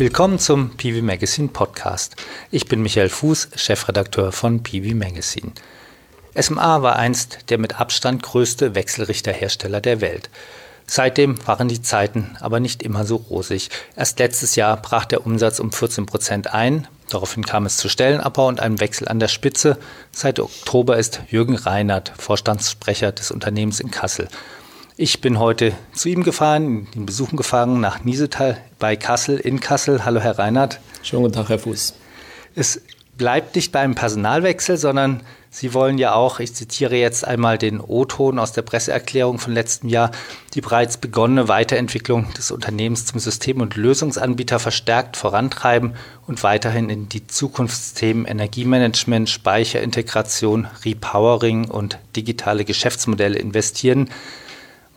Willkommen zum PV Magazine Podcast. Ich bin Michael Fuß, Chefredakteur von PV Magazine. SMA war einst der mit Abstand größte Wechselrichterhersteller der Welt. Seitdem waren die Zeiten aber nicht immer so rosig. Erst letztes Jahr brach der Umsatz um 14 Prozent ein. Daraufhin kam es zu Stellenabbau und einem Wechsel an der Spitze. Seit Oktober ist Jürgen Reinhardt Vorstandssprecher des Unternehmens in Kassel. Ich bin heute zu ihm gefahren, ihn besuchen gefahren nach Niesetal bei Kassel in Kassel. Hallo Herr Reinhardt. Schönen guten Tag, Herr Fuß. Es bleibt nicht beim Personalwechsel, sondern Sie wollen ja auch, ich zitiere jetzt einmal den O-Ton aus der Presseerklärung von letztem Jahr, die bereits begonnene Weiterentwicklung des Unternehmens zum System- und Lösungsanbieter verstärkt vorantreiben und weiterhin in die Zukunftsthemen Energiemanagement, Speicherintegration, Repowering und digitale Geschäftsmodelle investieren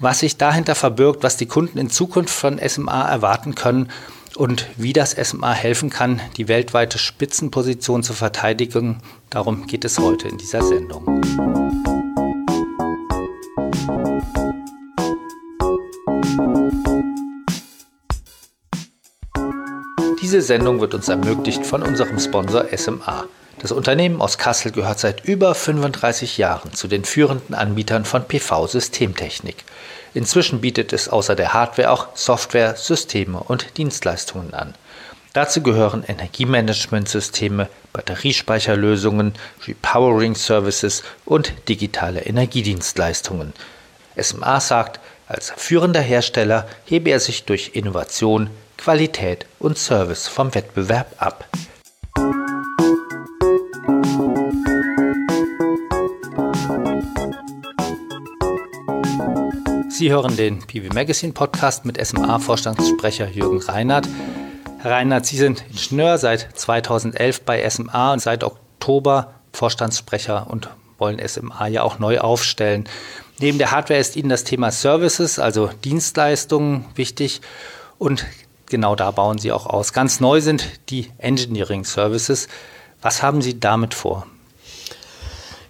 was sich dahinter verbirgt, was die Kunden in Zukunft von SMA erwarten können und wie das SMA helfen kann, die weltweite Spitzenposition zu verteidigen. Darum geht es heute in dieser Sendung. Diese Sendung wird uns ermöglicht von unserem Sponsor SMA. Das Unternehmen aus Kassel gehört seit über 35 Jahren zu den führenden Anbietern von PV-Systemtechnik. Inzwischen bietet es außer der Hardware auch Software, Systeme und Dienstleistungen an. Dazu gehören Energiemanagementsysteme, Batteriespeicherlösungen, Repowering Services und digitale Energiedienstleistungen. SMA sagt, als führender Hersteller hebe er sich durch Innovation, Qualität und Service vom Wettbewerb ab. Sie hören den PV Magazine Podcast mit SMA-Vorstandssprecher Jürgen Reinhardt. Herr Reinhardt, Sie sind Ingenieur seit 2011 bei SMA und seit Oktober Vorstandssprecher und wollen SMA ja auch neu aufstellen. Neben der Hardware ist Ihnen das Thema Services, also Dienstleistungen, wichtig und genau da bauen Sie auch aus. Ganz neu sind die Engineering Services. Was haben Sie damit vor?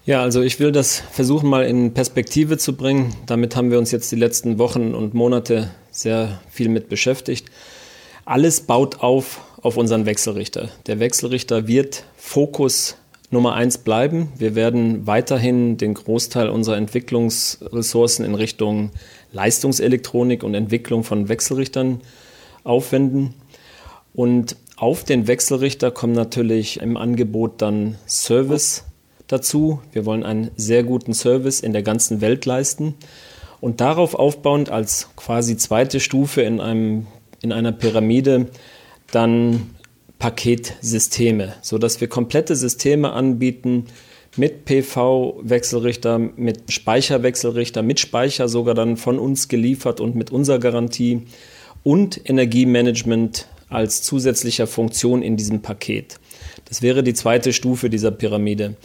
Ja, also ich will das versuchen mal in Perspektive zu bringen. Damit haben wir uns jetzt die letzten Wochen und Monate sehr viel mit beschäftigt. Alles baut auf auf unseren Wechselrichter. Der Wechselrichter wird Fokus Nummer eins bleiben. Wir werden weiterhin den Großteil unserer Entwicklungsressourcen in Richtung Leistungselektronik und Entwicklung von Wechselrichtern aufwenden. Und auf den Wechselrichter kommen natürlich im Angebot dann Service dazu. Wir wollen einen sehr guten Service in der ganzen Welt leisten. Und darauf aufbauend als quasi zweite Stufe in, einem, in einer Pyramide dann Paketsysteme, sodass wir komplette Systeme anbieten mit PV-Wechselrichter, mit Speicherwechselrichter, mit Speicher sogar dann von uns geliefert und mit unserer Garantie und Energiemanagement als zusätzlicher Funktion in diesem Paket. Das wäre die zweite Stufe dieser Pyramide.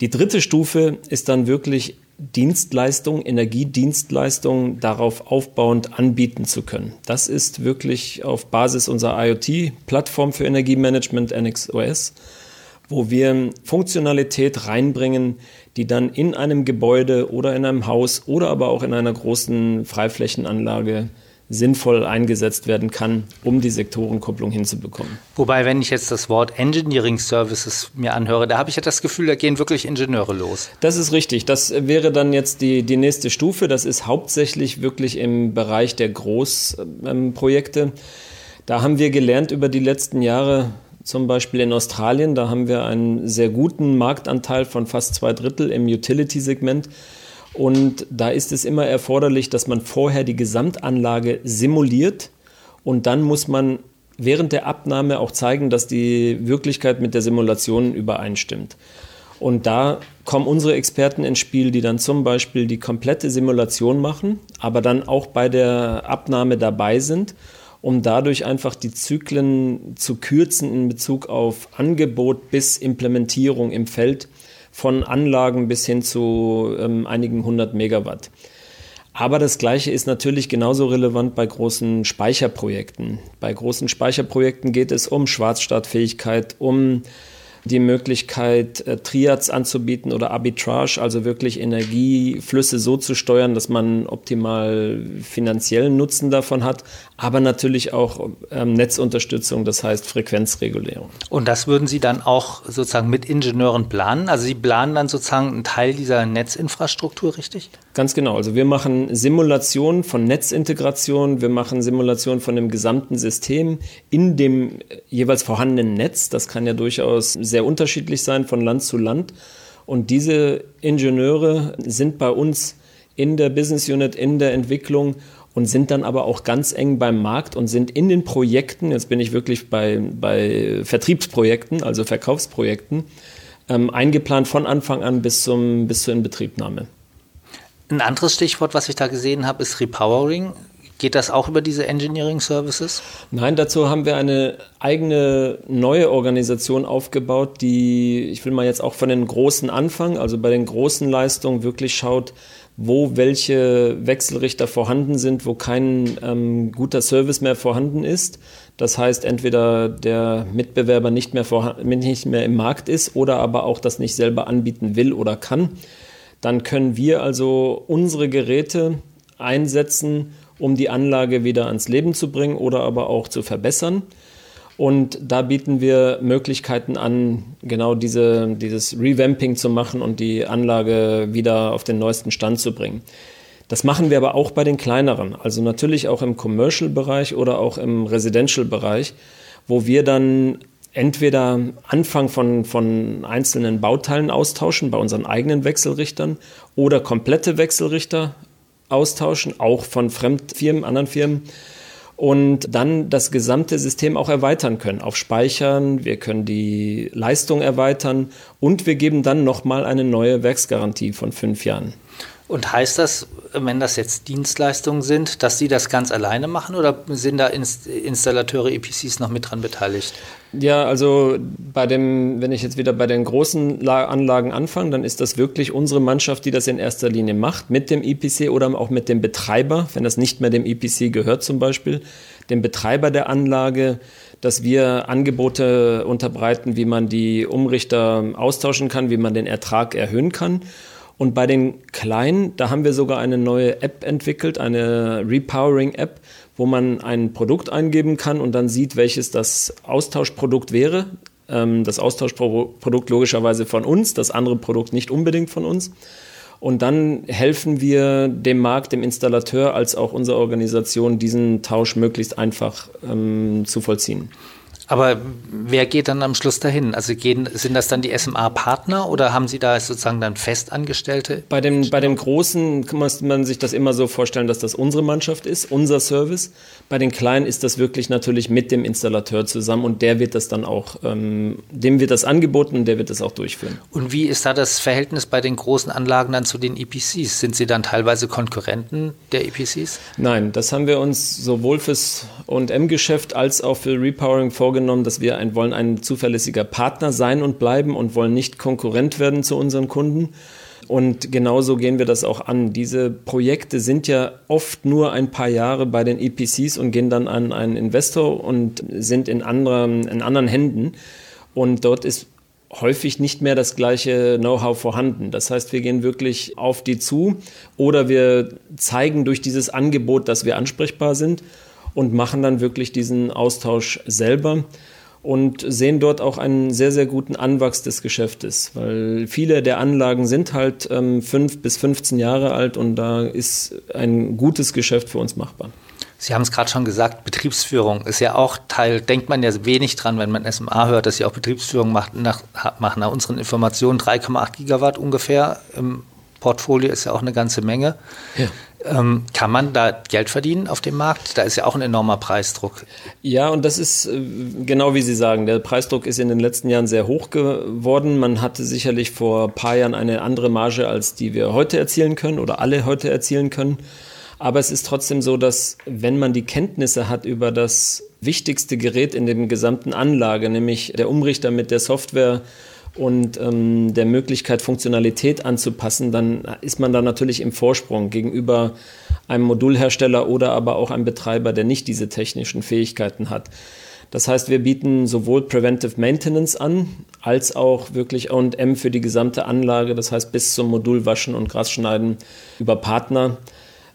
Die dritte Stufe ist dann wirklich Dienstleistung, Energiedienstleistungen darauf aufbauend anbieten zu können. Das ist wirklich auf Basis unserer IoT-Plattform für Energiemanagement NXOS, wo wir Funktionalität reinbringen, die dann in einem Gebäude oder in einem Haus oder aber auch in einer großen Freiflächenanlage sinnvoll eingesetzt werden kann, um die Sektorenkopplung hinzubekommen. Wobei, wenn ich jetzt das Wort Engineering Services mir anhöre, da habe ich ja das Gefühl, da gehen wirklich Ingenieure los. Das ist richtig. Das wäre dann jetzt die, die nächste Stufe. Das ist hauptsächlich wirklich im Bereich der Großprojekte. Da haben wir gelernt über die letzten Jahre, zum Beispiel in Australien, da haben wir einen sehr guten Marktanteil von fast zwei Drittel im Utility-Segment. Und da ist es immer erforderlich, dass man vorher die Gesamtanlage simuliert und dann muss man während der Abnahme auch zeigen, dass die Wirklichkeit mit der Simulation übereinstimmt. Und da kommen unsere Experten ins Spiel, die dann zum Beispiel die komplette Simulation machen, aber dann auch bei der Abnahme dabei sind, um dadurch einfach die Zyklen zu kürzen in Bezug auf Angebot bis Implementierung im Feld von Anlagen bis hin zu ähm, einigen hundert Megawatt. Aber das Gleiche ist natürlich genauso relevant bei großen Speicherprojekten. Bei großen Speicherprojekten geht es um Schwarzstartfähigkeit, um die Möglichkeit, äh, Triads anzubieten oder Arbitrage, also wirklich Energieflüsse so zu steuern, dass man optimal finanziellen Nutzen davon hat, aber natürlich auch ähm, Netzunterstützung, das heißt Frequenzregulierung. Und das würden Sie dann auch sozusagen mit Ingenieuren planen? Also Sie planen dann sozusagen einen Teil dieser Netzinfrastruktur, richtig? Ganz genau. Also wir machen Simulationen von Netzintegration, wir machen Simulationen von dem gesamten System in dem jeweils vorhandenen Netz. Das kann ja durchaus sehr unterschiedlich sein von Land zu Land. Und diese Ingenieure sind bei uns in der Business Unit, in der Entwicklung und sind dann aber auch ganz eng beim Markt und sind in den Projekten, jetzt bin ich wirklich bei, bei Vertriebsprojekten, also Verkaufsprojekten, ähm, eingeplant von Anfang an bis, zum, bis zur Inbetriebnahme. Ein anderes Stichwort, was ich da gesehen habe, ist Repowering. Geht das auch über diese Engineering Services? Nein, dazu haben wir eine eigene neue Organisation aufgebaut, die, ich will mal jetzt auch von den großen anfangen, also bei den großen Leistungen wirklich schaut, wo welche Wechselrichter vorhanden sind, wo kein ähm, guter Service mehr vorhanden ist. Das heißt, entweder der Mitbewerber nicht mehr, nicht mehr im Markt ist oder aber auch das nicht selber anbieten will oder kann. Dann können wir also unsere Geräte einsetzen, um die Anlage wieder ans Leben zu bringen oder aber auch zu verbessern. Und da bieten wir Möglichkeiten an, genau diese, dieses Revamping zu machen und die Anlage wieder auf den neuesten Stand zu bringen. Das machen wir aber auch bei den kleineren, also natürlich auch im Commercial-Bereich oder auch im Residential-Bereich, wo wir dann entweder Anfang von, von einzelnen Bauteilen austauschen bei unseren eigenen Wechselrichtern oder komplette Wechselrichter austauschen, auch von Fremdfirmen, anderen Firmen und dann das gesamte System auch erweitern können auf Speichern, wir können die Leistung erweitern und wir geben dann nochmal eine neue Werksgarantie von fünf Jahren. Und heißt das, wenn das jetzt Dienstleistungen sind, dass Sie das ganz alleine machen oder sind da Installateure, EPCs noch mit dran beteiligt? Ja, also bei dem, wenn ich jetzt wieder bei den großen Anlagen anfange, dann ist das wirklich unsere Mannschaft, die das in erster Linie macht, mit dem EPC oder auch mit dem Betreiber, wenn das nicht mehr dem EPC gehört zum Beispiel, dem Betreiber der Anlage, dass wir Angebote unterbreiten, wie man die Umrichter austauschen kann, wie man den Ertrag erhöhen kann. Und bei den kleinen, da haben wir sogar eine neue App entwickelt, eine Repowering-App, wo man ein Produkt eingeben kann und dann sieht, welches das Austauschprodukt wäre. Ähm, das Austauschprodukt logischerweise von uns, das andere Produkt nicht unbedingt von uns. Und dann helfen wir dem Markt, dem Installateur als auch unserer Organisation, diesen Tausch möglichst einfach ähm, zu vollziehen. Aber wer geht dann am Schluss dahin? Also gehen, sind das dann die SMA-Partner oder haben Sie da sozusagen dann Festangestellte? Bei dem, bei dem Großen muss man sich das immer so vorstellen, dass das unsere Mannschaft ist, unser Service. Bei den Kleinen ist das wirklich natürlich mit dem Installateur zusammen und der wird das dann auch, ähm, dem wird das angeboten und der wird das auch durchführen. Und wie ist da das Verhältnis bei den großen Anlagen dann zu den EPCs? Sind sie dann teilweise Konkurrenten der EPCs? Nein, das haben wir uns sowohl fürs O&M-Geschäft als auch für Repowering vorgestellt vorgenommen, dass wir ein, wollen ein zuverlässiger Partner sein und bleiben und wollen nicht Konkurrent werden zu unseren Kunden. Und genauso gehen wir das auch an. Diese Projekte sind ja oft nur ein paar Jahre bei den EPCs und gehen dann an einen Investor und sind in, anderen, in anderen Händen. Und dort ist häufig nicht mehr das gleiche Know-how vorhanden. Das heißt, wir gehen wirklich auf die zu oder wir zeigen durch dieses Angebot, dass wir ansprechbar sind und machen dann wirklich diesen Austausch selber und sehen dort auch einen sehr, sehr guten Anwachs des Geschäftes, weil viele der Anlagen sind halt ähm, fünf bis 15 Jahre alt und da ist ein gutes Geschäft für uns machbar. Sie haben es gerade schon gesagt, Betriebsführung ist ja auch Teil, denkt man ja wenig dran, wenn man SMA hört, dass sie auch Betriebsführung macht, nach, machen. Nach unseren Informationen 3,8 Gigawatt ungefähr im Portfolio ist ja auch eine ganze Menge. Ja. Ähm, kann man da Geld verdienen auf dem Markt? Da ist ja auch ein enormer Preisdruck. Ja, und das ist äh, genau wie Sie sagen. Der Preisdruck ist in den letzten Jahren sehr hoch geworden. Man hatte sicherlich vor ein paar Jahren eine andere Marge, als die wir heute erzielen können oder alle heute erzielen können. Aber es ist trotzdem so, dass wenn man die Kenntnisse hat über das wichtigste Gerät in dem gesamten Anlage, nämlich der Umrichter mit der Software, und ähm, der Möglichkeit, Funktionalität anzupassen, dann ist man da natürlich im Vorsprung gegenüber einem Modulhersteller oder aber auch einem Betreiber, der nicht diese technischen Fähigkeiten hat. Das heißt, wir bieten sowohl Preventive Maintenance an, als auch wirklich OM für die gesamte Anlage, das heißt bis zum Modulwaschen und Grasschneiden über Partner.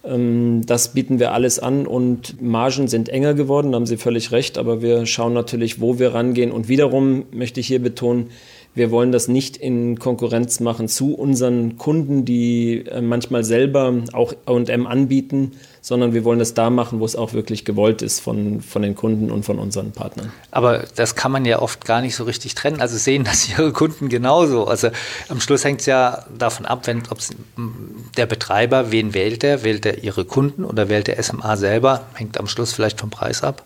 Ähm, das bieten wir alles an und Margen sind enger geworden, da haben Sie völlig recht, aber wir schauen natürlich, wo wir rangehen. Und wiederum möchte ich hier betonen, wir wollen das nicht in Konkurrenz machen zu unseren Kunden, die äh, manchmal selber auch AM anbieten, sondern wir wollen das da machen, wo es auch wirklich gewollt ist von, von den Kunden und von unseren Partnern. Aber das kann man ja oft gar nicht so richtig trennen. Also sehen das Ihre Kunden genauso. Also am Schluss hängt es ja davon ab, wenn ob der Betreiber, wen wählt er? Wählt er Ihre Kunden oder wählt der SMA selber? Hängt am Schluss vielleicht vom Preis ab?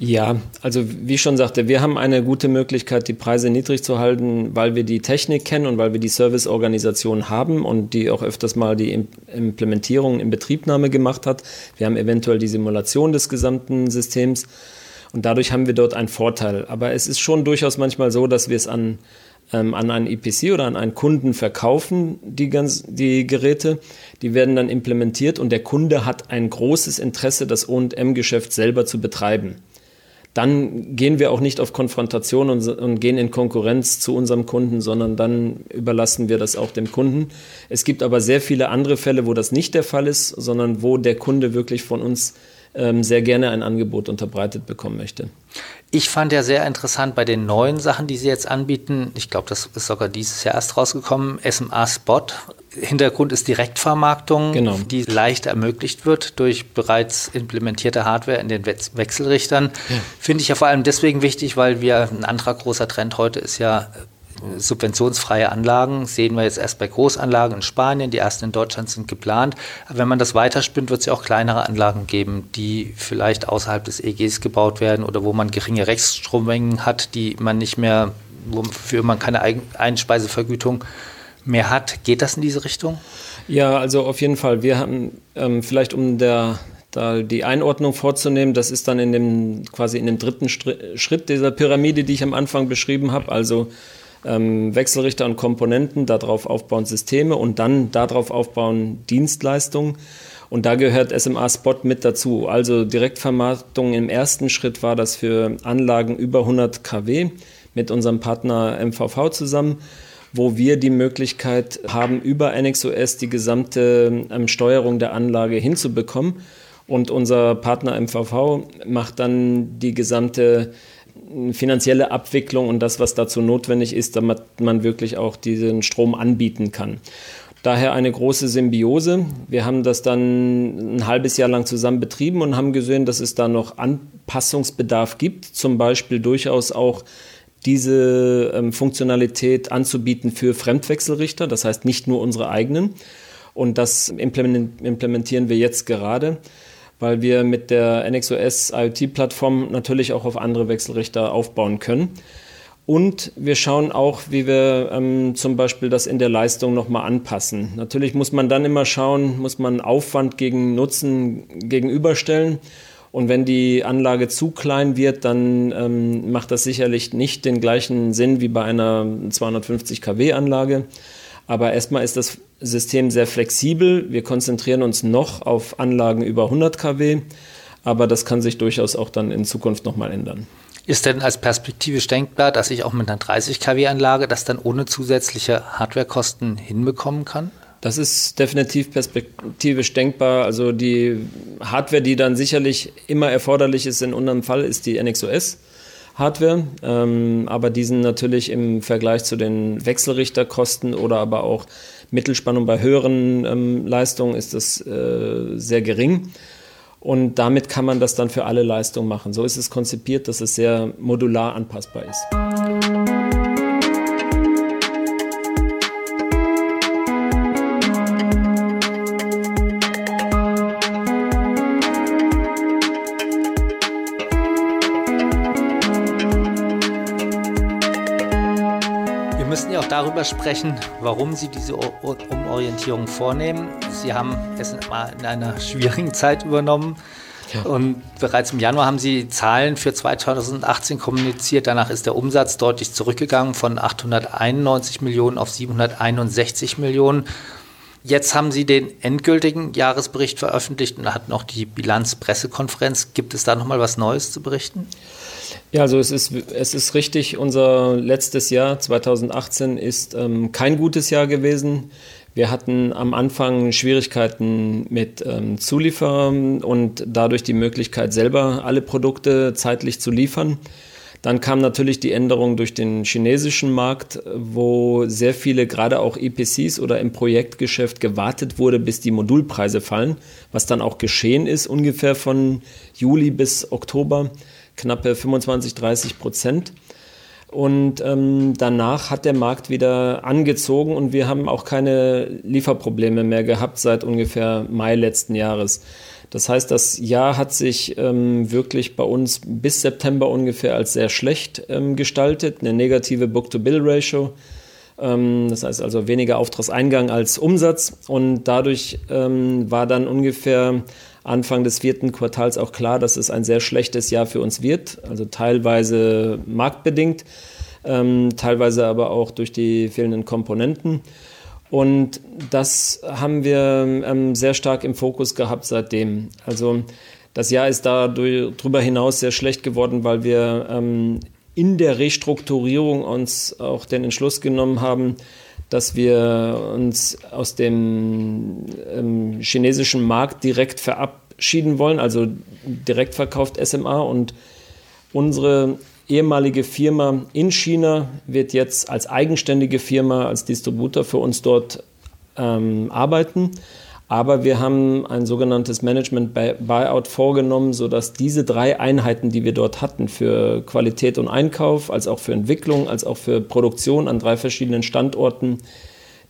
Ja, also wie ich schon sagte, wir haben eine gute Möglichkeit, die Preise niedrig zu halten, weil wir die Technik kennen und weil wir die Serviceorganisation haben und die auch öfters mal die Implementierung in Betriebnahme gemacht hat. Wir haben eventuell die Simulation des gesamten Systems und dadurch haben wir dort einen Vorteil. Aber es ist schon durchaus manchmal so, dass wir es an, ähm, an einen EPC oder an einen Kunden verkaufen, die, ganz, die Geräte. Die werden dann implementiert und der Kunde hat ein großes Interesse, das O&M-Geschäft selber zu betreiben dann gehen wir auch nicht auf Konfrontation und, und, gehen in Konkurrenz zu unserem Kunden, sondern dann überlassen wir das auch dem Kunden. Es gibt aber sehr viele andere Fälle, wo das nicht der Fall ist, sondern wo der Kunde wirklich von uns ähm, sehr gerne ein Angebot unterbreitet bekommen möchte. Ich fand ja sehr interessant bei den neuen Sachen, die Sie jetzt anbieten. Ich glaube, das ist sogar dieses Jahr erst rausgekommen. SMA Spot. Hintergrund ist Direktvermarktung, genau. die leicht ermöglicht wird durch bereits implementierte Hardware in den Wechselrichtern. Ja. Finde ich ja vor allem deswegen wichtig, weil wir ein anderer großer Trend heute ist ja subventionsfreie Anlagen sehen wir jetzt erst bei Großanlagen in Spanien, die ersten in Deutschland sind geplant. Aber wenn man das weiterspinnt, wird es ja auch kleinere Anlagen geben, die vielleicht außerhalb des EGs gebaut werden oder wo man geringe Rechtsstrommengen hat, die man nicht mehr, wofür man keine Einspeisevergütung mehr hat. Geht das in diese Richtung? Ja, also auf jeden Fall. Wir haben ähm, vielleicht um der da die Einordnung vorzunehmen, das ist dann in dem quasi in dem dritten Schritt dieser Pyramide, die ich am Anfang beschrieben habe. Also ähm, Wechselrichter und Komponenten, darauf aufbauen Systeme und dann darauf aufbauen Dienstleistungen. Und da gehört SMA Spot mit dazu. Also Direktvermarktung im ersten Schritt war das für Anlagen über 100 kW mit unserem Partner MVV zusammen, wo wir die Möglichkeit haben, über NXOS die gesamte ähm, Steuerung der Anlage hinzubekommen. Und unser Partner MVV macht dann die gesamte finanzielle Abwicklung und das, was dazu notwendig ist, damit man wirklich auch diesen Strom anbieten kann. Daher eine große Symbiose. Wir haben das dann ein halbes Jahr lang zusammen betrieben und haben gesehen, dass es da noch Anpassungsbedarf gibt. Zum Beispiel durchaus auch diese ähm, Funktionalität anzubieten für Fremdwechselrichter, das heißt nicht nur unsere eigenen. Und das implementieren wir jetzt gerade weil wir mit der NXOS IoT-Plattform natürlich auch auf andere Wechselrichter aufbauen können. Und wir schauen auch, wie wir ähm, zum Beispiel das in der Leistung nochmal anpassen. Natürlich muss man dann immer schauen, muss man Aufwand gegen Nutzen gegenüberstellen. Und wenn die Anlage zu klein wird, dann ähm, macht das sicherlich nicht den gleichen Sinn wie bei einer 250 kW Anlage. Aber erstmal ist das System sehr flexibel. Wir konzentrieren uns noch auf Anlagen über 100 kW, aber das kann sich durchaus auch dann in Zukunft nochmal ändern. Ist denn als perspektivisch denkbar, dass ich auch mit einer 30 kW Anlage das dann ohne zusätzliche Hardwarekosten hinbekommen kann? Das ist definitiv perspektivisch denkbar. Also die Hardware, die dann sicherlich immer erforderlich ist in unserem Fall, ist die NXOS. Hardware, ähm, aber die sind natürlich im Vergleich zu den Wechselrichterkosten oder aber auch Mittelspannung bei höheren ähm, Leistungen ist das äh, sehr gering. Und damit kann man das dann für alle Leistungen machen. So ist es konzipiert, dass es sehr modular anpassbar ist. Darüber sprechen, warum Sie diese Umorientierung vornehmen. Sie haben es in einer schwierigen Zeit übernommen. Ja. Und bereits im Januar haben Sie Zahlen für 2018 kommuniziert. Danach ist der Umsatz deutlich zurückgegangen von 891 Millionen auf 761 Millionen. Jetzt haben Sie den endgültigen Jahresbericht veröffentlicht und hatten noch die Bilanzpressekonferenz. Gibt es da noch mal was Neues zu berichten? Ja, also es ist, es ist richtig, unser letztes Jahr 2018 ist ähm, kein gutes Jahr gewesen. Wir hatten am Anfang Schwierigkeiten mit ähm, Zulieferern und dadurch die Möglichkeit, selber alle Produkte zeitlich zu liefern. Dann kam natürlich die Änderung durch den chinesischen Markt, wo sehr viele, gerade auch EPCs oder im Projektgeschäft gewartet wurde, bis die Modulpreise fallen, was dann auch geschehen ist, ungefähr von Juli bis Oktober knappe 25, 30 Prozent. Und ähm, danach hat der Markt wieder angezogen und wir haben auch keine Lieferprobleme mehr gehabt seit ungefähr Mai letzten Jahres. Das heißt, das Jahr hat sich ähm, wirklich bei uns bis September ungefähr als sehr schlecht ähm, gestaltet, eine negative Book-to-Bill-Ratio. Ähm, das heißt also weniger Auftragseingang als Umsatz und dadurch ähm, war dann ungefähr Anfang des vierten Quartals auch klar, dass es ein sehr schlechtes Jahr für uns wird, also teilweise marktbedingt, ähm, teilweise aber auch durch die fehlenden Komponenten. Und das haben wir ähm, sehr stark im Fokus gehabt seitdem. Also das Jahr ist darüber hinaus sehr schlecht geworden, weil wir ähm, in der Restrukturierung uns auch den Entschluss genommen haben, dass wir uns aus dem ähm, chinesischen Markt direkt verabschieden wollen, also direkt verkauft SMA und unsere ehemalige Firma in China wird jetzt als eigenständige Firma, als Distributor für uns dort ähm, arbeiten. Aber wir haben ein sogenanntes Management Buyout vorgenommen, sodass diese drei Einheiten, die wir dort hatten, für Qualität und Einkauf, als auch für Entwicklung, als auch für Produktion an drei verschiedenen Standorten,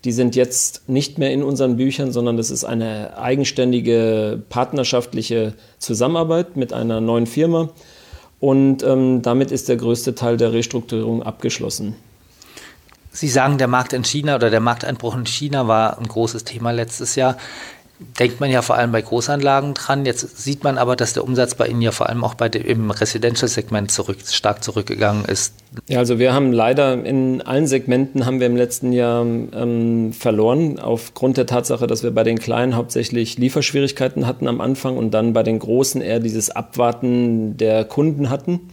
die sind jetzt nicht mehr in unseren Büchern, sondern das ist eine eigenständige partnerschaftliche Zusammenarbeit mit einer neuen Firma. Und ähm, damit ist der größte Teil der Restrukturierung abgeschlossen. Sie sagen, der Markt in China oder der Markteinbruch in China war ein großes Thema letztes Jahr. Denkt man ja vor allem bei Großanlagen dran. Jetzt sieht man aber, dass der Umsatz bei Ihnen ja vor allem auch bei dem, im Residential-Segment zurück, stark zurückgegangen ist. Ja, also wir haben leider in allen Segmenten haben wir im letzten Jahr ähm, verloren, aufgrund der Tatsache, dass wir bei den Kleinen hauptsächlich Lieferschwierigkeiten hatten am Anfang und dann bei den Großen eher dieses Abwarten der Kunden hatten.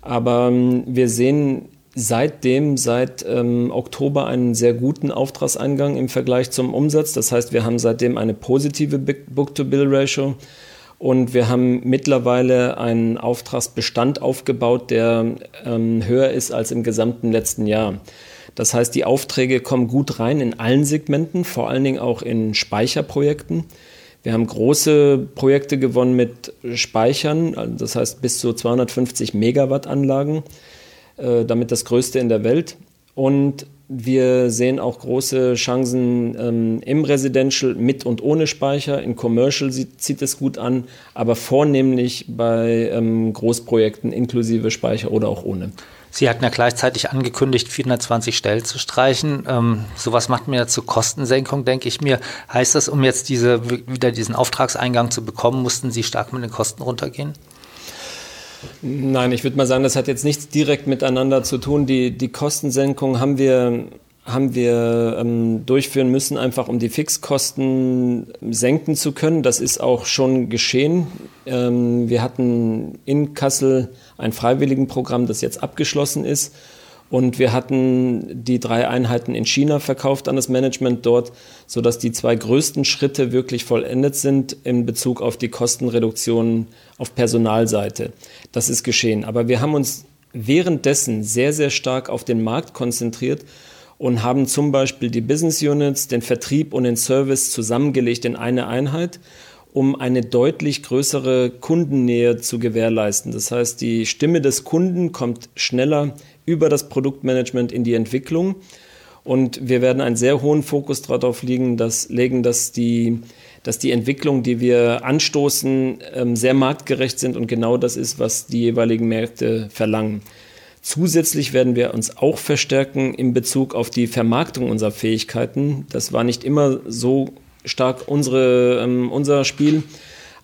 Aber ähm, wir sehen seitdem, seit ähm, Oktober, einen sehr guten Auftragseingang im Vergleich zum Umsatz. Das heißt, wir haben seitdem eine positive Book-to-Bill-Ratio und wir haben mittlerweile einen Auftragsbestand aufgebaut, der ähm, höher ist als im gesamten letzten Jahr. Das heißt, die Aufträge kommen gut rein in allen Segmenten, vor allen Dingen auch in Speicherprojekten. Wir haben große Projekte gewonnen mit Speichern, also das heißt bis zu 250 Megawatt Anlagen. Äh, damit das größte in der Welt. Und wir sehen auch große Chancen ähm, im Residential mit und ohne Speicher. In Commercial zieht es gut an, aber vornehmlich bei ähm, Großprojekten inklusive Speicher oder auch ohne. Sie hatten ja gleichzeitig angekündigt, 420 Stellen zu streichen. Ähm, sowas macht mir zur Kostensenkung, denke ich mir. Heißt das, um jetzt diese, wieder diesen Auftragseingang zu bekommen, mussten Sie stark mit den Kosten runtergehen? Nein, ich würde mal sagen, das hat jetzt nichts direkt miteinander zu tun. Die, die Kostensenkung haben wir, haben wir ähm, durchführen müssen, einfach um die Fixkosten senken zu können. Das ist auch schon geschehen. Ähm, wir hatten in Kassel ein Freiwilligenprogramm, das jetzt abgeschlossen ist. Und wir hatten die drei Einheiten in China verkauft an das Management dort, sodass die zwei größten Schritte wirklich vollendet sind in Bezug auf die Kostenreduktion auf Personalseite. Das ist geschehen. Aber wir haben uns währenddessen sehr, sehr stark auf den Markt konzentriert und haben zum Beispiel die Business Units, den Vertrieb und den Service zusammengelegt in eine Einheit um eine deutlich größere Kundennähe zu gewährleisten. Das heißt, die Stimme des Kunden kommt schneller über das Produktmanagement in die Entwicklung. Und wir werden einen sehr hohen Fokus darauf legen, dass, legen, dass, die, dass die Entwicklung, die wir anstoßen, ähm, sehr marktgerecht sind und genau das ist, was die jeweiligen Märkte verlangen. Zusätzlich werden wir uns auch verstärken in Bezug auf die Vermarktung unserer Fähigkeiten. Das war nicht immer so stark unsere, ähm, unser Spiel,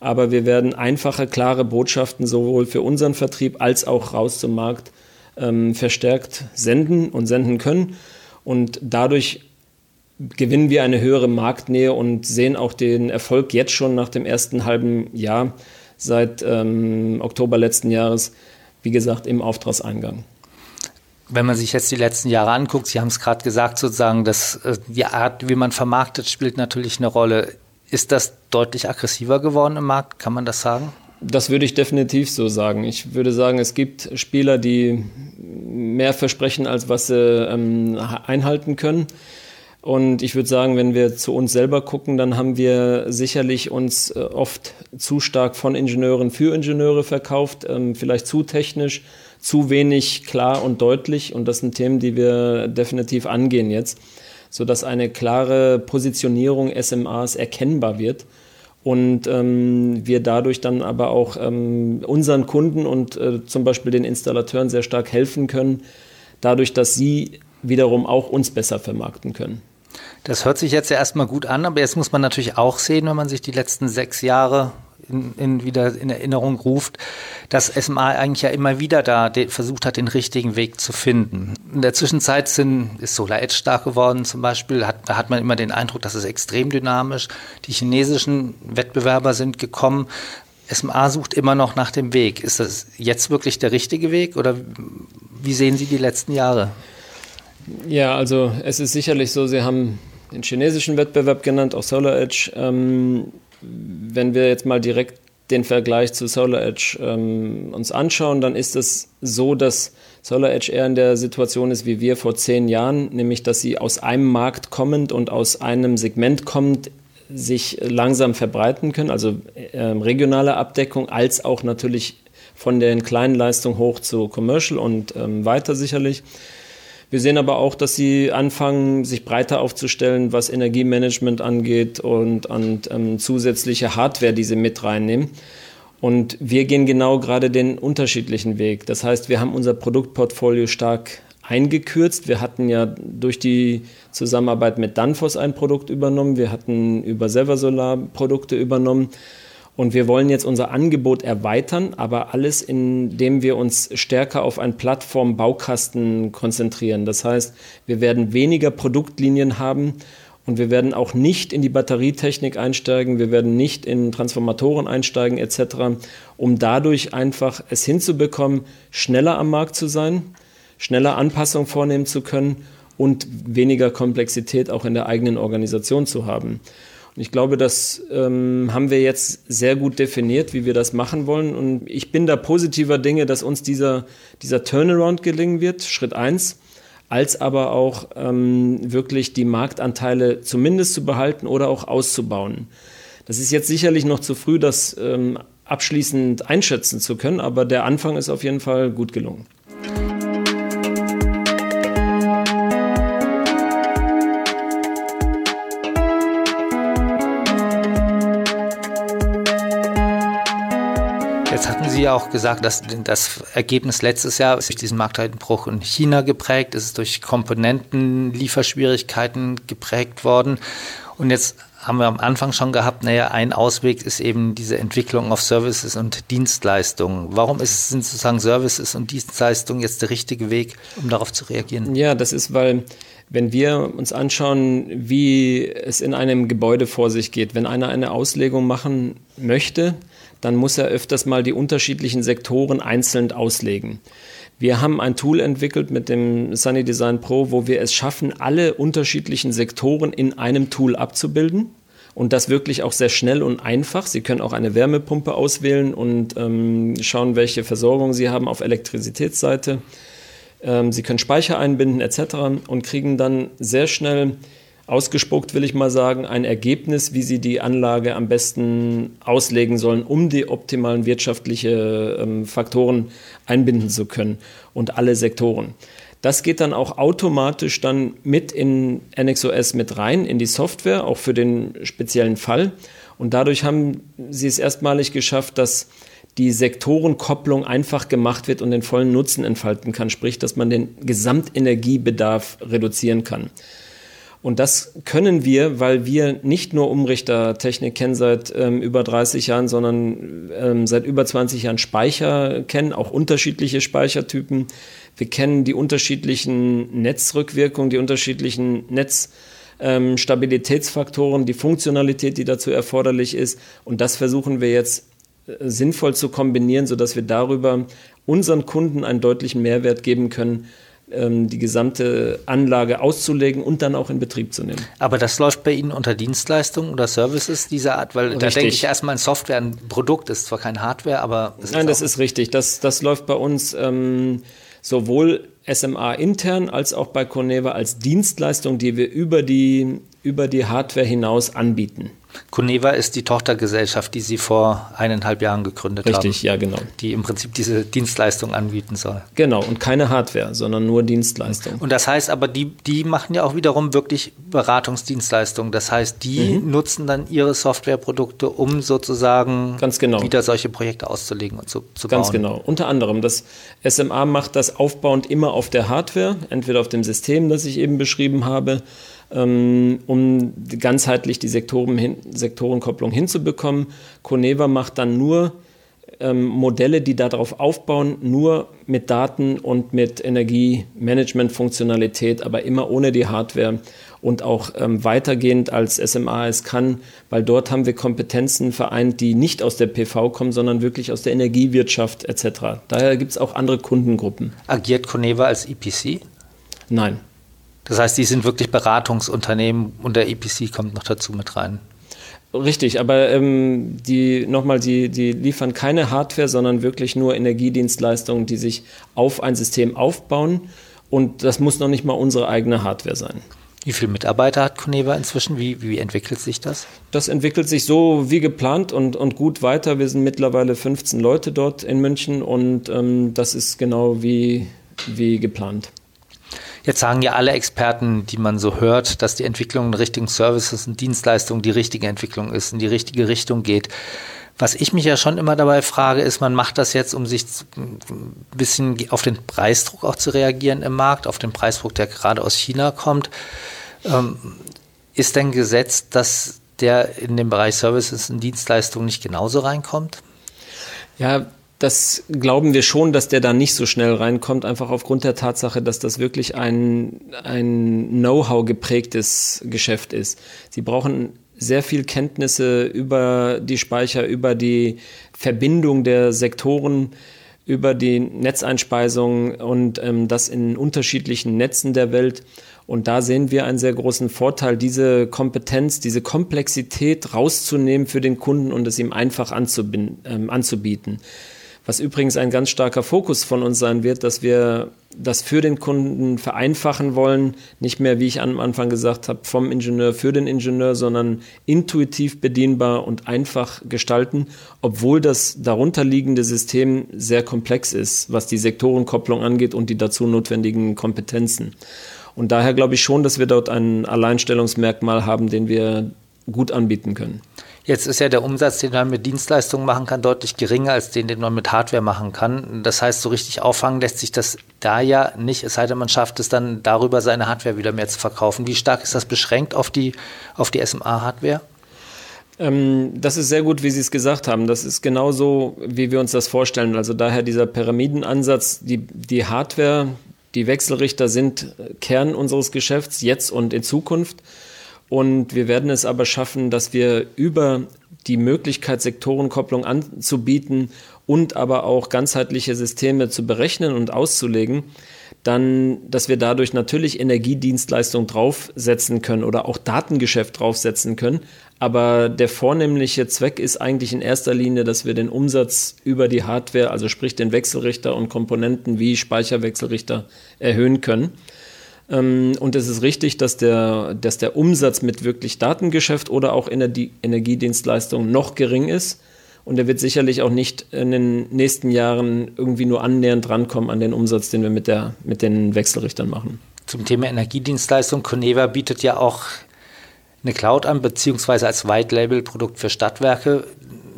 aber wir werden einfache, klare Botschaften sowohl für unseren Vertrieb als auch raus zum Markt ähm, verstärkt senden und senden können. Und dadurch gewinnen wir eine höhere Marktnähe und sehen auch den Erfolg jetzt schon nach dem ersten halben Jahr seit ähm, Oktober letzten Jahres, wie gesagt, im Auftragseingang. Wenn man sich jetzt die letzten Jahre anguckt, Sie haben es gerade gesagt, sozusagen, dass äh, die Art, wie man vermarktet, spielt natürlich eine Rolle. Ist das deutlich aggressiver geworden im Markt? Kann man das sagen? Das würde ich definitiv so sagen. Ich würde sagen, es gibt Spieler, die mehr versprechen, als was sie ähm, einhalten können. Und ich würde sagen, wenn wir zu uns selber gucken, dann haben wir sicherlich uns äh, oft zu stark von Ingenieuren für Ingenieure verkauft, ähm, vielleicht zu technisch, zu wenig klar und deutlich. Und das sind Themen, die wir definitiv angehen jetzt, sodass eine klare Positionierung SMAs erkennbar wird und ähm, wir dadurch dann aber auch ähm, unseren Kunden und äh, zum Beispiel den Installateuren sehr stark helfen können, dadurch, dass sie wiederum auch uns besser vermarkten können. Das hört sich jetzt ja erstmal gut an, aber jetzt muss man natürlich auch sehen, wenn man sich die letzten sechs Jahre in, in wieder in Erinnerung ruft, dass SMA eigentlich ja immer wieder da versucht hat, den richtigen Weg zu finden. In der Zwischenzeit sind, ist Solar Edge stark geworden zum Beispiel, hat, da hat man immer den Eindruck, dass es extrem dynamisch. Die chinesischen Wettbewerber sind gekommen. SMA sucht immer noch nach dem Weg. Ist das jetzt wirklich der richtige Weg oder wie sehen Sie die letzten Jahre? Ja, also es ist sicherlich so, Sie haben den chinesischen Wettbewerb genannt, auch Solar Edge. Ähm, wenn wir jetzt mal direkt den Vergleich zu Solar Edge ähm, uns anschauen, dann ist es so, dass Solar Edge eher in der Situation ist wie wir vor zehn Jahren, nämlich dass sie aus einem Markt kommend und aus einem Segment kommend sich langsam verbreiten können, also äh, regionale Abdeckung, als auch natürlich von den kleinen Leistungen hoch zu Commercial und ähm, weiter sicherlich. Wir sehen aber auch, dass sie anfangen, sich breiter aufzustellen, was Energiemanagement angeht und an ähm, zusätzliche Hardware, die sie mit reinnehmen. Und wir gehen genau gerade den unterschiedlichen Weg. Das heißt, wir haben unser Produktportfolio stark eingekürzt. Wir hatten ja durch die Zusammenarbeit mit Danfoss ein Produkt übernommen. Wir hatten über Seversolar Produkte übernommen. Und wir wollen jetzt unser Angebot erweitern, aber alles, indem wir uns stärker auf einen Plattform-Baukasten konzentrieren. Das heißt, wir werden weniger Produktlinien haben und wir werden auch nicht in die Batterietechnik einsteigen, wir werden nicht in Transformatoren einsteigen etc., um dadurch einfach es hinzubekommen, schneller am Markt zu sein, schneller Anpassungen vornehmen zu können und weniger Komplexität auch in der eigenen Organisation zu haben. Und ich glaube, das ähm, haben wir jetzt sehr gut definiert, wie wir das machen wollen. Und ich bin da positiver Dinge, dass uns dieser, dieser Turnaround gelingen wird, Schritt eins, als aber auch ähm, wirklich die Marktanteile zumindest zu behalten oder auch auszubauen. Das ist jetzt sicherlich noch zu früh, das ähm, abschließend einschätzen zu können, aber der Anfang ist auf jeden Fall gut gelungen. Sie ja auch gesagt, dass das Ergebnis letztes Jahr durch diesen Markteinbruch in China geprägt, ist durch Komponentenlieferschwierigkeiten geprägt worden. Und jetzt haben wir am Anfang schon gehabt, naja, ein Ausweg ist eben diese Entwicklung auf Services und Dienstleistungen. Warum ist, sind sozusagen Services und Dienstleistungen jetzt der richtige Weg, um darauf zu reagieren? Ja, das ist, weil wenn wir uns anschauen, wie es in einem Gebäude vor sich geht, wenn einer eine Auslegung machen möchte, dann muss er öfters mal die unterschiedlichen Sektoren einzeln auslegen. Wir haben ein Tool entwickelt mit dem Sunny Design Pro, wo wir es schaffen, alle unterschiedlichen Sektoren in einem Tool abzubilden. Und das wirklich auch sehr schnell und einfach. Sie können auch eine Wärmepumpe auswählen und ähm, schauen, welche Versorgung Sie haben auf Elektrizitätsseite. Ähm, Sie können Speicher einbinden etc. und kriegen dann sehr schnell ausgespuckt, will ich mal sagen, ein Ergebnis, wie sie die Anlage am besten auslegen sollen, um die optimalen wirtschaftlichen ähm, Faktoren einbinden zu können und alle Sektoren. Das geht dann auch automatisch dann mit in NXOS mit rein, in die Software, auch für den speziellen Fall. Und dadurch haben sie es erstmalig geschafft, dass die Sektorenkopplung einfach gemacht wird und den vollen Nutzen entfalten kann, sprich, dass man den Gesamtenergiebedarf reduzieren kann. Und das können wir, weil wir nicht nur Umrichtertechnik kennen seit ähm, über 30 Jahren, sondern ähm, seit über 20 Jahren Speicher kennen, auch unterschiedliche Speichertypen. Wir kennen die unterschiedlichen Netzrückwirkungen, die unterschiedlichen Netzstabilitätsfaktoren, ähm, die Funktionalität, die dazu erforderlich ist. Und das versuchen wir jetzt sinnvoll zu kombinieren, sodass wir darüber unseren Kunden einen deutlichen Mehrwert geben können, die gesamte Anlage auszulegen und dann auch in Betrieb zu nehmen. Aber das läuft bei Ihnen unter Dienstleistungen oder Services dieser Art? Weil richtig. da denke ich erstmal, ein Software, ein Produkt ist zwar kein Hardware, aber. Nein, das ist richtig. Das, das läuft bei uns ähm, sowohl SMA intern als auch bei Coneva als Dienstleistung, die wir über die, über die Hardware hinaus anbieten. Coneva ist die Tochtergesellschaft, die Sie vor eineinhalb Jahren gegründet Richtig, haben. Richtig, ja, genau. Die im Prinzip diese Dienstleistung anbieten soll. Genau, und keine Hardware, sondern nur Dienstleistung. Und das heißt aber, die, die machen ja auch wiederum wirklich Beratungsdienstleistungen. Das heißt, die mhm. nutzen dann ihre Softwareprodukte, um sozusagen Ganz genau. wieder solche Projekte auszulegen und zu, zu Ganz bauen. genau. Unter anderem, das SMA macht das aufbauend immer auf der Hardware, entweder auf dem System, das ich eben beschrieben habe, um ganzheitlich die Sektoren Sektorenkopplung hinzubekommen. Coneva macht dann nur ähm, Modelle, die darauf aufbauen, nur mit Daten und mit Energiemanagement-Funktionalität, aber immer ohne die Hardware und auch ähm, weitergehend als SMA es kann, weil dort haben wir Kompetenzen vereint, die nicht aus der PV kommen, sondern wirklich aus der Energiewirtschaft etc. Daher gibt es auch andere Kundengruppen. Agiert Coneva als EPC? Nein. Das heißt, die sind wirklich Beratungsunternehmen und der EPC kommt noch dazu mit rein. Richtig, aber ähm, die nochmal, die, die liefern keine Hardware, sondern wirklich nur Energiedienstleistungen, die sich auf ein System aufbauen. Und das muss noch nicht mal unsere eigene Hardware sein. Wie viele Mitarbeiter hat Coneva inzwischen? Wie, wie entwickelt sich das? Das entwickelt sich so wie geplant und, und gut weiter. Wir sind mittlerweile 15 Leute dort in München und ähm, das ist genau wie, wie geplant. Jetzt sagen ja alle Experten, die man so hört, dass die Entwicklung in Richtung Services und Dienstleistungen die richtige Entwicklung ist, in die richtige Richtung geht. Was ich mich ja schon immer dabei frage, ist, man macht das jetzt, um sich ein bisschen auf den Preisdruck auch zu reagieren im Markt, auf den Preisdruck, der gerade aus China kommt. Ähm, ist denn gesetzt, dass der in den Bereich Services und Dienstleistungen nicht genauso reinkommt? Ja, das glauben wir schon, dass der da nicht so schnell reinkommt, einfach aufgrund der Tatsache, dass das wirklich ein, ein Know-how geprägtes Geschäft ist. Sie brauchen sehr viel Kenntnisse über die Speicher, über die Verbindung der Sektoren, über die Netzeinspeisung und ähm, das in unterschiedlichen Netzen der Welt. Und da sehen wir einen sehr großen Vorteil, diese Kompetenz, diese Komplexität rauszunehmen für den Kunden und es ihm einfach ähm, anzubieten. Was übrigens ein ganz starker Fokus von uns sein wird, dass wir das für den Kunden vereinfachen wollen. Nicht mehr, wie ich am Anfang gesagt habe, vom Ingenieur für den Ingenieur, sondern intuitiv bedienbar und einfach gestalten, obwohl das darunterliegende System sehr komplex ist, was die Sektorenkopplung angeht und die dazu notwendigen Kompetenzen. Und daher glaube ich schon, dass wir dort ein Alleinstellungsmerkmal haben, den wir gut anbieten können. Jetzt ist ja der Umsatz, den man mit Dienstleistungen machen kann, deutlich geringer als den, den man mit Hardware machen kann. Das heißt, so richtig auffangen lässt sich das da ja nicht, es sei denn, man schafft es dann darüber, seine Hardware wieder mehr zu verkaufen. Wie stark ist das beschränkt auf die, auf die SMA-Hardware? Ähm, das ist sehr gut, wie Sie es gesagt haben. Das ist genauso, wie wir uns das vorstellen. Also daher dieser Pyramidenansatz, die, die Hardware, die Wechselrichter sind Kern unseres Geschäfts jetzt und in Zukunft. Und wir werden es aber schaffen, dass wir über die Möglichkeit, Sektorenkopplung anzubieten und aber auch ganzheitliche Systeme zu berechnen und auszulegen, dann, dass wir dadurch natürlich Energiedienstleistung draufsetzen können oder auch Datengeschäft draufsetzen können. Aber der vornehmliche Zweck ist eigentlich in erster Linie, dass wir den Umsatz über die Hardware, also sprich den Wechselrichter und Komponenten wie Speicherwechselrichter erhöhen können. Ähm, und es ist richtig, dass der, dass der Umsatz mit wirklich Datengeschäft oder auch Energie, Energiedienstleistungen noch gering ist. Und er wird sicherlich auch nicht in den nächsten Jahren irgendwie nur annähernd rankommen an den Umsatz, den wir mit, der, mit den Wechselrichtern machen. Zum Thema Energiedienstleistung, Coneva bietet ja auch eine Cloud an, beziehungsweise als White-Label-Produkt für Stadtwerke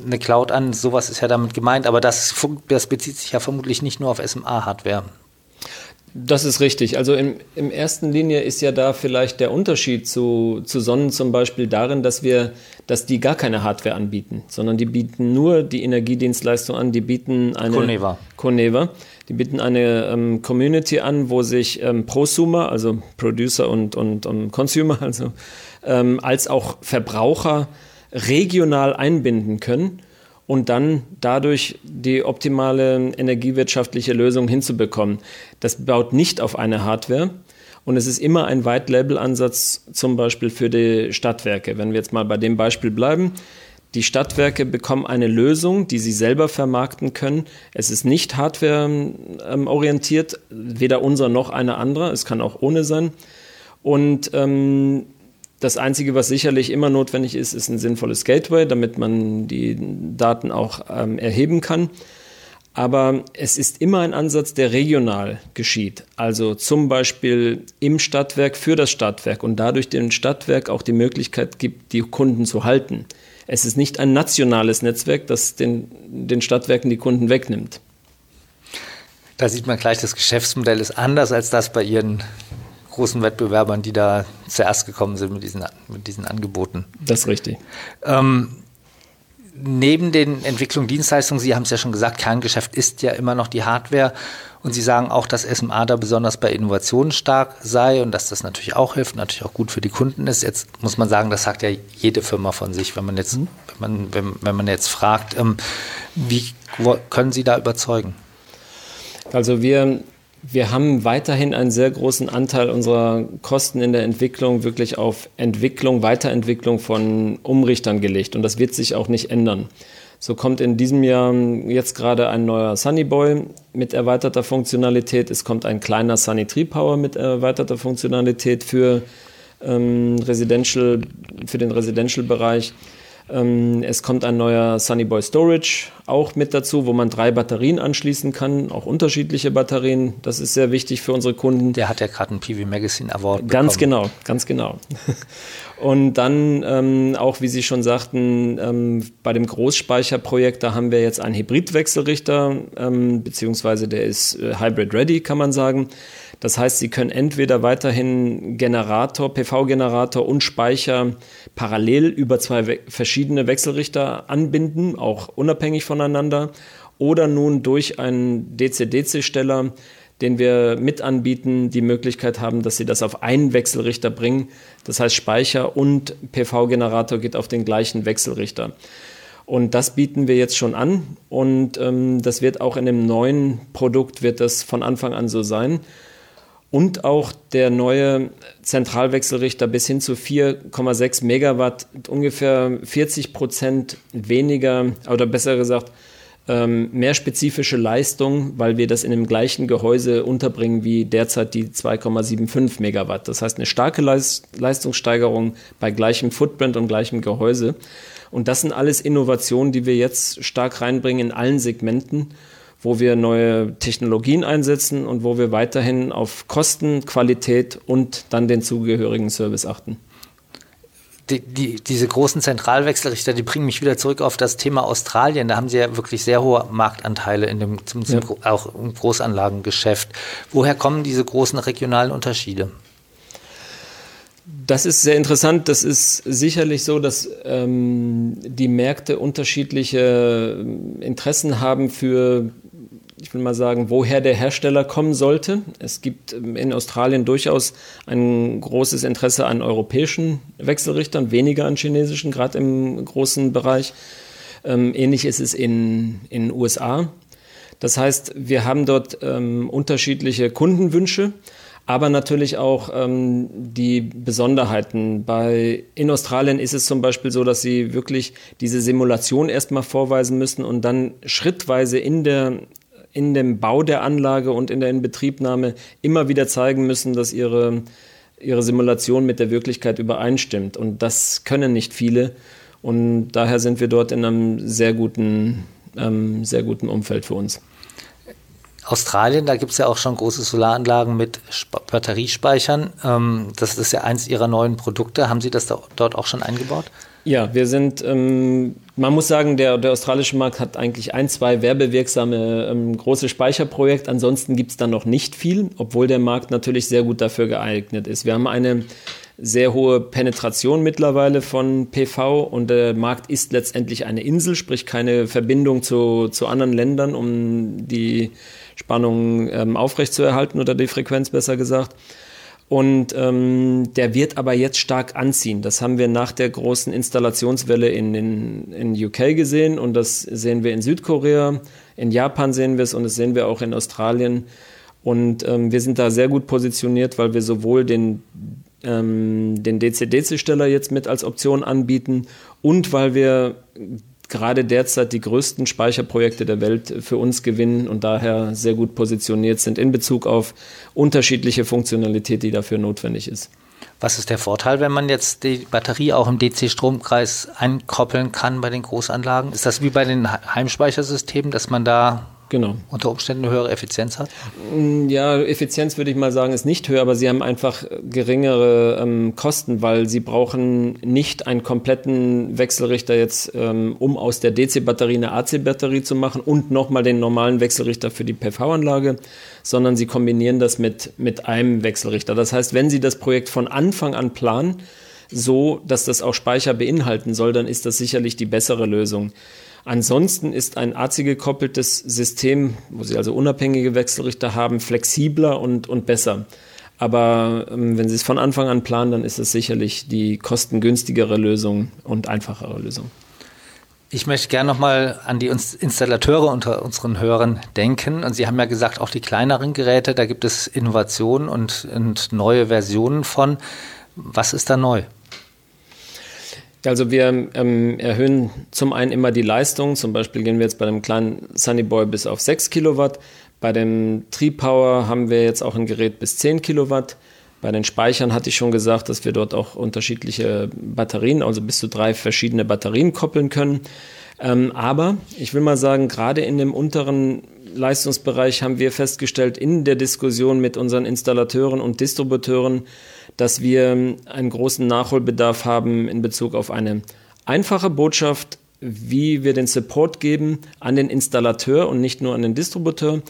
eine Cloud an. Sowas ist ja damit gemeint, aber das, das bezieht sich ja vermutlich nicht nur auf SMA-Hardware. Das ist richtig. Also in, in ersten Linie ist ja da vielleicht der Unterschied zu, zu Sonnen zum Beispiel darin, dass wir, dass die gar keine Hardware anbieten, sondern die bieten nur die Energiedienstleistung an. Die bieten eine Coneva. Coneva. Die bieten eine ähm, Community an, wo sich ähm, Prosumer, also Producer und, und, und Consumer, also ähm, als auch Verbraucher regional einbinden können und dann dadurch die optimale energiewirtschaftliche Lösung hinzubekommen. Das baut nicht auf eine Hardware. Und es ist immer ein White-Label-Ansatz, zum Beispiel für die Stadtwerke. Wenn wir jetzt mal bei dem Beispiel bleiben, die Stadtwerke bekommen eine Lösung, die sie selber vermarkten können. Es ist nicht hardware-orientiert, weder unser noch eine andere. Es kann auch ohne sein. Und ähm, das Einzige, was sicherlich immer notwendig ist, ist ein sinnvolles Gateway, damit man die Daten auch ähm, erheben kann. Aber es ist immer ein Ansatz, der regional geschieht. Also zum Beispiel im Stadtwerk für das Stadtwerk und dadurch dem Stadtwerk auch die Möglichkeit gibt, die Kunden zu halten. Es ist nicht ein nationales Netzwerk, das den, den Stadtwerken die Kunden wegnimmt. Da sieht man gleich, das Geschäftsmodell ist anders als das bei Ihren großen Wettbewerbern, die da zuerst gekommen sind mit diesen, mit diesen Angeboten. Das ist richtig. Ähm, neben den Entwicklungen, Dienstleistungen, Sie haben es ja schon gesagt, Kerngeschäft ist ja immer noch die Hardware. Und Sie sagen auch, dass SMA da besonders bei Innovationen stark sei und dass das natürlich auch hilft, natürlich auch gut für die Kunden ist. Jetzt muss man sagen, das sagt ja jede Firma von sich, wenn man jetzt, mhm. wenn man, wenn, wenn man jetzt fragt, ähm, wie können Sie da überzeugen? Also wir wir haben weiterhin einen sehr großen Anteil unserer Kosten in der Entwicklung wirklich auf Entwicklung, Weiterentwicklung von Umrichtern gelegt und das wird sich auch nicht ändern. So kommt in diesem Jahr jetzt gerade ein neuer Sunny Boy mit erweiterter Funktionalität. Es kommt ein kleiner Sunny Tree Power mit erweiterter Funktionalität für, ähm, Residential, für den Residential-Bereich. Ähm, es kommt ein neuer Sunny Boy Storage auch mit dazu, wo man drei Batterien anschließen kann, auch unterschiedliche Batterien. Das ist sehr wichtig für unsere Kunden. Der hat ja gerade einen PV Magazine Award Ganz genau, ganz genau. Und dann ähm, auch, wie Sie schon sagten, ähm, bei dem Großspeicherprojekt, da haben wir jetzt einen Hybridwechselrichter, ähm, beziehungsweise der ist äh, Hybrid Ready, kann man sagen. Das heißt, Sie können entweder weiterhin Generator, PV-Generator und Speicher parallel über zwei we verschiedene Wechselrichter anbinden, auch unabhängig voneinander, oder nun durch einen DC-DC-Steller, den wir mit anbieten, die Möglichkeit haben, dass Sie das auf einen Wechselrichter bringen. Das heißt, Speicher und PV-Generator geht auf den gleichen Wechselrichter. Und das bieten wir jetzt schon an und ähm, das wird auch in dem neuen Produkt wird das von Anfang an so sein und auch der neue Zentralwechselrichter bis hin zu 4,6 Megawatt, ungefähr 40 Prozent weniger oder besser gesagt ähm, mehr spezifische Leistung, weil wir das in dem gleichen Gehäuse unterbringen wie derzeit die 2,75 Megawatt. Das heißt eine starke Leistungssteigerung bei gleichem Footprint und gleichem Gehäuse. Und das sind alles Innovationen, die wir jetzt stark reinbringen in allen Segmenten wo wir neue Technologien einsetzen und wo wir weiterhin auf Kosten, Qualität und dann den zugehörigen Service achten. Die, die, diese großen Zentralwechselrichter, die bringen mich wieder zurück auf das Thema Australien. Da haben sie ja wirklich sehr hohe Marktanteile in dem, zum, zum ja. auch im Großanlagengeschäft. Woher kommen diese großen regionalen Unterschiede? Das ist sehr interessant. Das ist sicherlich so, dass ähm, die Märkte unterschiedliche ähm, Interessen haben für ich will mal sagen, woher der Hersteller kommen sollte. Es gibt in Australien durchaus ein großes Interesse an europäischen Wechselrichtern, weniger an chinesischen, gerade im großen Bereich. Ähm, ähnlich ist es in den USA. Das heißt, wir haben dort ähm, unterschiedliche Kundenwünsche, aber natürlich auch ähm, die Besonderheiten. Bei, in Australien ist es zum Beispiel so, dass sie wirklich diese Simulation erstmal vorweisen müssen und dann schrittweise in der in dem Bau der Anlage und in der Inbetriebnahme immer wieder zeigen müssen, dass ihre, ihre Simulation mit der Wirklichkeit übereinstimmt. Und das können nicht viele. Und daher sind wir dort in einem sehr guten, ähm, sehr guten Umfeld für uns. Australien, da gibt es ja auch schon große Solaranlagen mit Batteriespeichern. Ähm, das ist ja eins Ihrer neuen Produkte. Haben Sie das da, dort auch schon eingebaut? Ja, wir sind, ähm, man muss sagen, der, der australische Markt hat eigentlich ein, zwei werbewirksame ähm, große Speicherprojekte. Ansonsten gibt es da noch nicht viel, obwohl der Markt natürlich sehr gut dafür geeignet ist. Wir haben eine sehr hohe Penetration mittlerweile von PV und der Markt ist letztendlich eine Insel, sprich keine Verbindung zu, zu anderen Ländern, um die Spannung ähm, aufrechtzuerhalten oder die Frequenz besser gesagt. Und ähm, der wird aber jetzt stark anziehen. Das haben wir nach der großen Installationswelle in, in, in UK gesehen und das sehen wir in Südkorea, in Japan sehen wir es und das sehen wir auch in Australien. Und ähm, wir sind da sehr gut positioniert, weil wir sowohl den, ähm, den DC-DC-Steller jetzt mit als Option anbieten und weil wir gerade derzeit die größten Speicherprojekte der Welt für uns gewinnen und daher sehr gut positioniert sind in Bezug auf unterschiedliche Funktionalität, die dafür notwendig ist. Was ist der Vorteil, wenn man jetzt die Batterie auch im DC-Stromkreis einkoppeln kann bei den Großanlagen? Ist das wie bei den Heimspeichersystemen, dass man da genau. unter Umständen eine höhere Effizienz hat? Mm, ja, Effizienz würde ich mal sagen, ist nicht höher, aber sie haben einfach geringere ähm, Kosten, weil sie brauchen nicht einen kompletten Wechselrichter jetzt, ähm, um aus der DC-Batterie eine AC-Batterie zu machen und nochmal den normalen Wechselrichter für die PV-Anlage, sondern sie kombinieren das mit, mit einem Wechselrichter. Das heißt, wenn Sie das Projekt von Anfang an planen, so dass das auch Speicher beinhalten soll, dann ist das sicherlich die bessere Lösung. Ansonsten ist ein AC gekoppeltes System, wo Sie also unabhängige Wechselrichter haben, flexibler und, und besser. Aber ähm, wenn Sie es von Anfang an planen, dann ist es sicherlich die kostengünstigere Lösung und einfachere Lösung. Ich möchte gerne nochmal an die Installateure unter unseren Hörern denken. Und Sie haben ja gesagt, auch die kleineren Geräte, da gibt es Innovationen und, und neue Versionen von. Was ist da neu? Also wir ähm, erhöhen zum einen immer die Leistung. Zum Beispiel gehen wir jetzt bei dem kleinen Sunnyboy bis auf 6 Kilowatt. Bei dem Tree-Power haben wir jetzt auch ein Gerät bis 10 Kilowatt. Bei den Speichern hatte ich schon gesagt, dass wir dort auch unterschiedliche Batterien, also bis zu drei verschiedene Batterien koppeln können. Ähm, aber ich will mal sagen, gerade in dem unteren Leistungsbereich haben wir festgestellt in der Diskussion mit unseren Installateuren und Distributeuren, dass wir einen großen Nachholbedarf haben in Bezug auf eine einfache Botschaft, wie wir den Support geben an den Installateur und nicht nur an den Distributeur.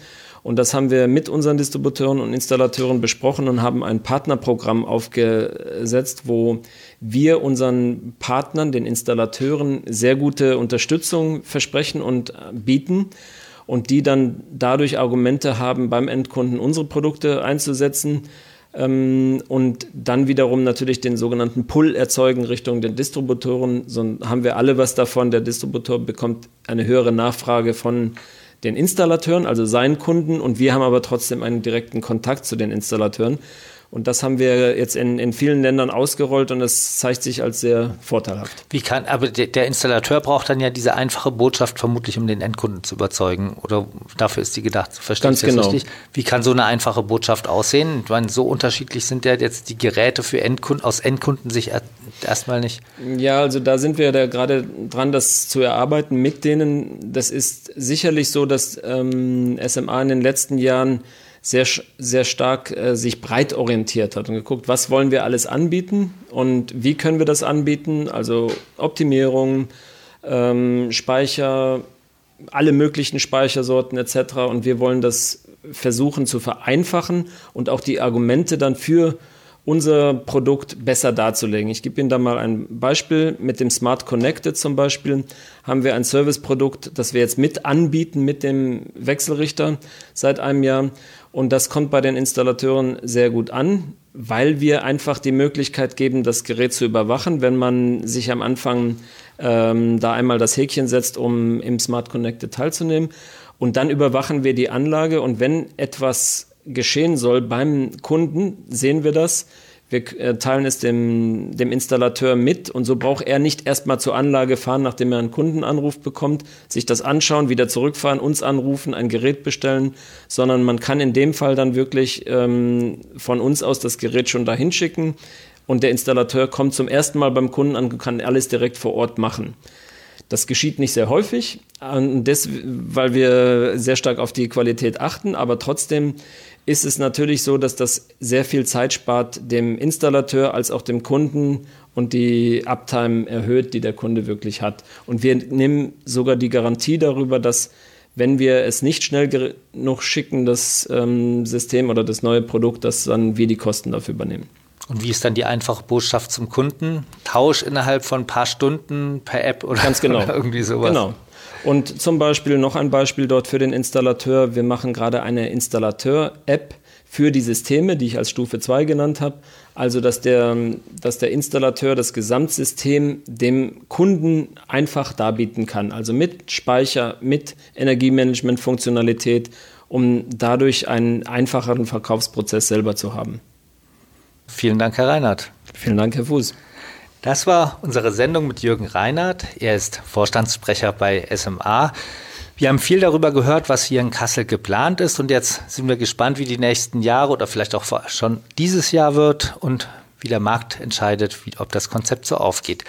Und das haben wir mit unseren Distributeuren und Installateuren besprochen und haben ein Partnerprogramm aufgesetzt, wo wir unseren Partnern, den Installateuren, sehr gute Unterstützung versprechen und bieten und die dann dadurch Argumente haben, beim Endkunden unsere Produkte einzusetzen ähm, und dann wiederum natürlich den sogenannten Pull erzeugen Richtung den Distributoren. So haben wir alle was davon. Der Distributor bekommt eine höhere Nachfrage von den Installateuren, also seinen Kunden, und wir haben aber trotzdem einen direkten Kontakt zu den Installateuren. Und das haben wir jetzt in, in vielen Ländern ausgerollt und es zeigt sich als sehr vorteilhaft. Wie kann, aber der, der, Installateur braucht dann ja diese einfache Botschaft vermutlich, um den Endkunden zu überzeugen. Oder dafür ist die gedacht. Verstehe Ganz genau. Richtig? Wie kann so eine einfache Botschaft aussehen? Ich meine, so unterschiedlich sind ja jetzt die Geräte für Endkunden, aus Endkunden sich erstmal nicht. Ja, also da sind wir da gerade dran, das zu erarbeiten mit denen. Das ist sicherlich so, dass ähm, SMA in den letzten Jahren sehr, sehr stark äh, sich breit orientiert hat und geguckt, was wollen wir alles anbieten und wie können wir das anbieten, also Optimierung, ähm, Speicher, alle möglichen Speichersorten etc. Und wir wollen das versuchen zu vereinfachen und auch die Argumente dann für unser Produkt besser darzulegen. Ich gebe Ihnen da mal ein Beispiel. Mit dem Smart Connected zum Beispiel haben wir ein Serviceprodukt, das wir jetzt mit anbieten mit dem Wechselrichter seit einem Jahr. Und das kommt bei den Installateuren sehr gut an, weil wir einfach die Möglichkeit geben, das Gerät zu überwachen, wenn man sich am Anfang ähm, da einmal das Häkchen setzt, um im Smart Connected teilzunehmen. Und dann überwachen wir die Anlage und wenn etwas geschehen soll beim Kunden, sehen wir das wir äh, teilen es dem, dem Installateur mit und so braucht er nicht erstmal zur Anlage fahren, nachdem er einen Kundenanruf bekommt, sich das anschauen, wieder zurückfahren, uns anrufen, ein Gerät bestellen, sondern man kann in dem Fall dann wirklich ähm, von uns aus das Gerät schon dahin schicken und der Installateur kommt zum ersten Mal beim Kunden an und kann alles direkt vor Ort machen. Das geschieht nicht sehr häufig, weil wir sehr stark auf die Qualität achten, aber trotzdem ist es natürlich so, dass das sehr viel Zeit spart dem Installateur als auch dem Kunden und die Uptime erhöht, die der Kunde wirklich hat. Und wir nehmen sogar die Garantie darüber, dass wenn wir es nicht schnell genug schicken, das ähm, System oder das neue Produkt, dass dann wir die Kosten dafür übernehmen. Und wie ist dann die einfache Botschaft zum Kunden? Tausch innerhalb von ein paar Stunden per App oder, Ganz genau. oder irgendwie sowas? Genau. Und zum Beispiel noch ein Beispiel dort für den Installateur. Wir machen gerade eine Installateur-App für die Systeme, die ich als Stufe 2 genannt habe. Also, dass der, dass der Installateur das Gesamtsystem dem Kunden einfach darbieten kann. Also mit Speicher, mit Energiemanagement-Funktionalität, um dadurch einen einfacheren Verkaufsprozess selber zu haben. Vielen Dank, Herr Reinhardt. Vielen Dank, Herr Fuß. Das war unsere Sendung mit Jürgen Reinhardt. Er ist Vorstandssprecher bei SMA. Wir haben viel darüber gehört, was hier in Kassel geplant ist und jetzt sind wir gespannt, wie die nächsten Jahre oder vielleicht auch schon dieses Jahr wird und wie der Markt entscheidet, wie, ob das Konzept so aufgeht.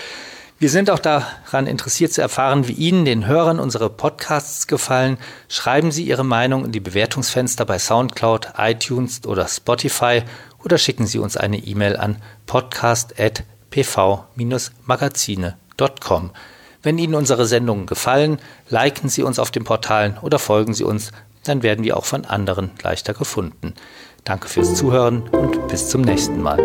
Wir sind auch daran interessiert zu erfahren, wie Ihnen, den Hörern, unsere Podcasts gefallen. Schreiben Sie Ihre Meinung in die Bewertungsfenster bei SoundCloud, iTunes oder Spotify oder schicken Sie uns eine E-Mail an podcast.pv-magazine.com. Wenn Ihnen unsere Sendungen gefallen, liken Sie uns auf den Portalen oder folgen Sie uns, dann werden wir auch von anderen leichter gefunden. Danke fürs Zuhören und bis zum nächsten Mal.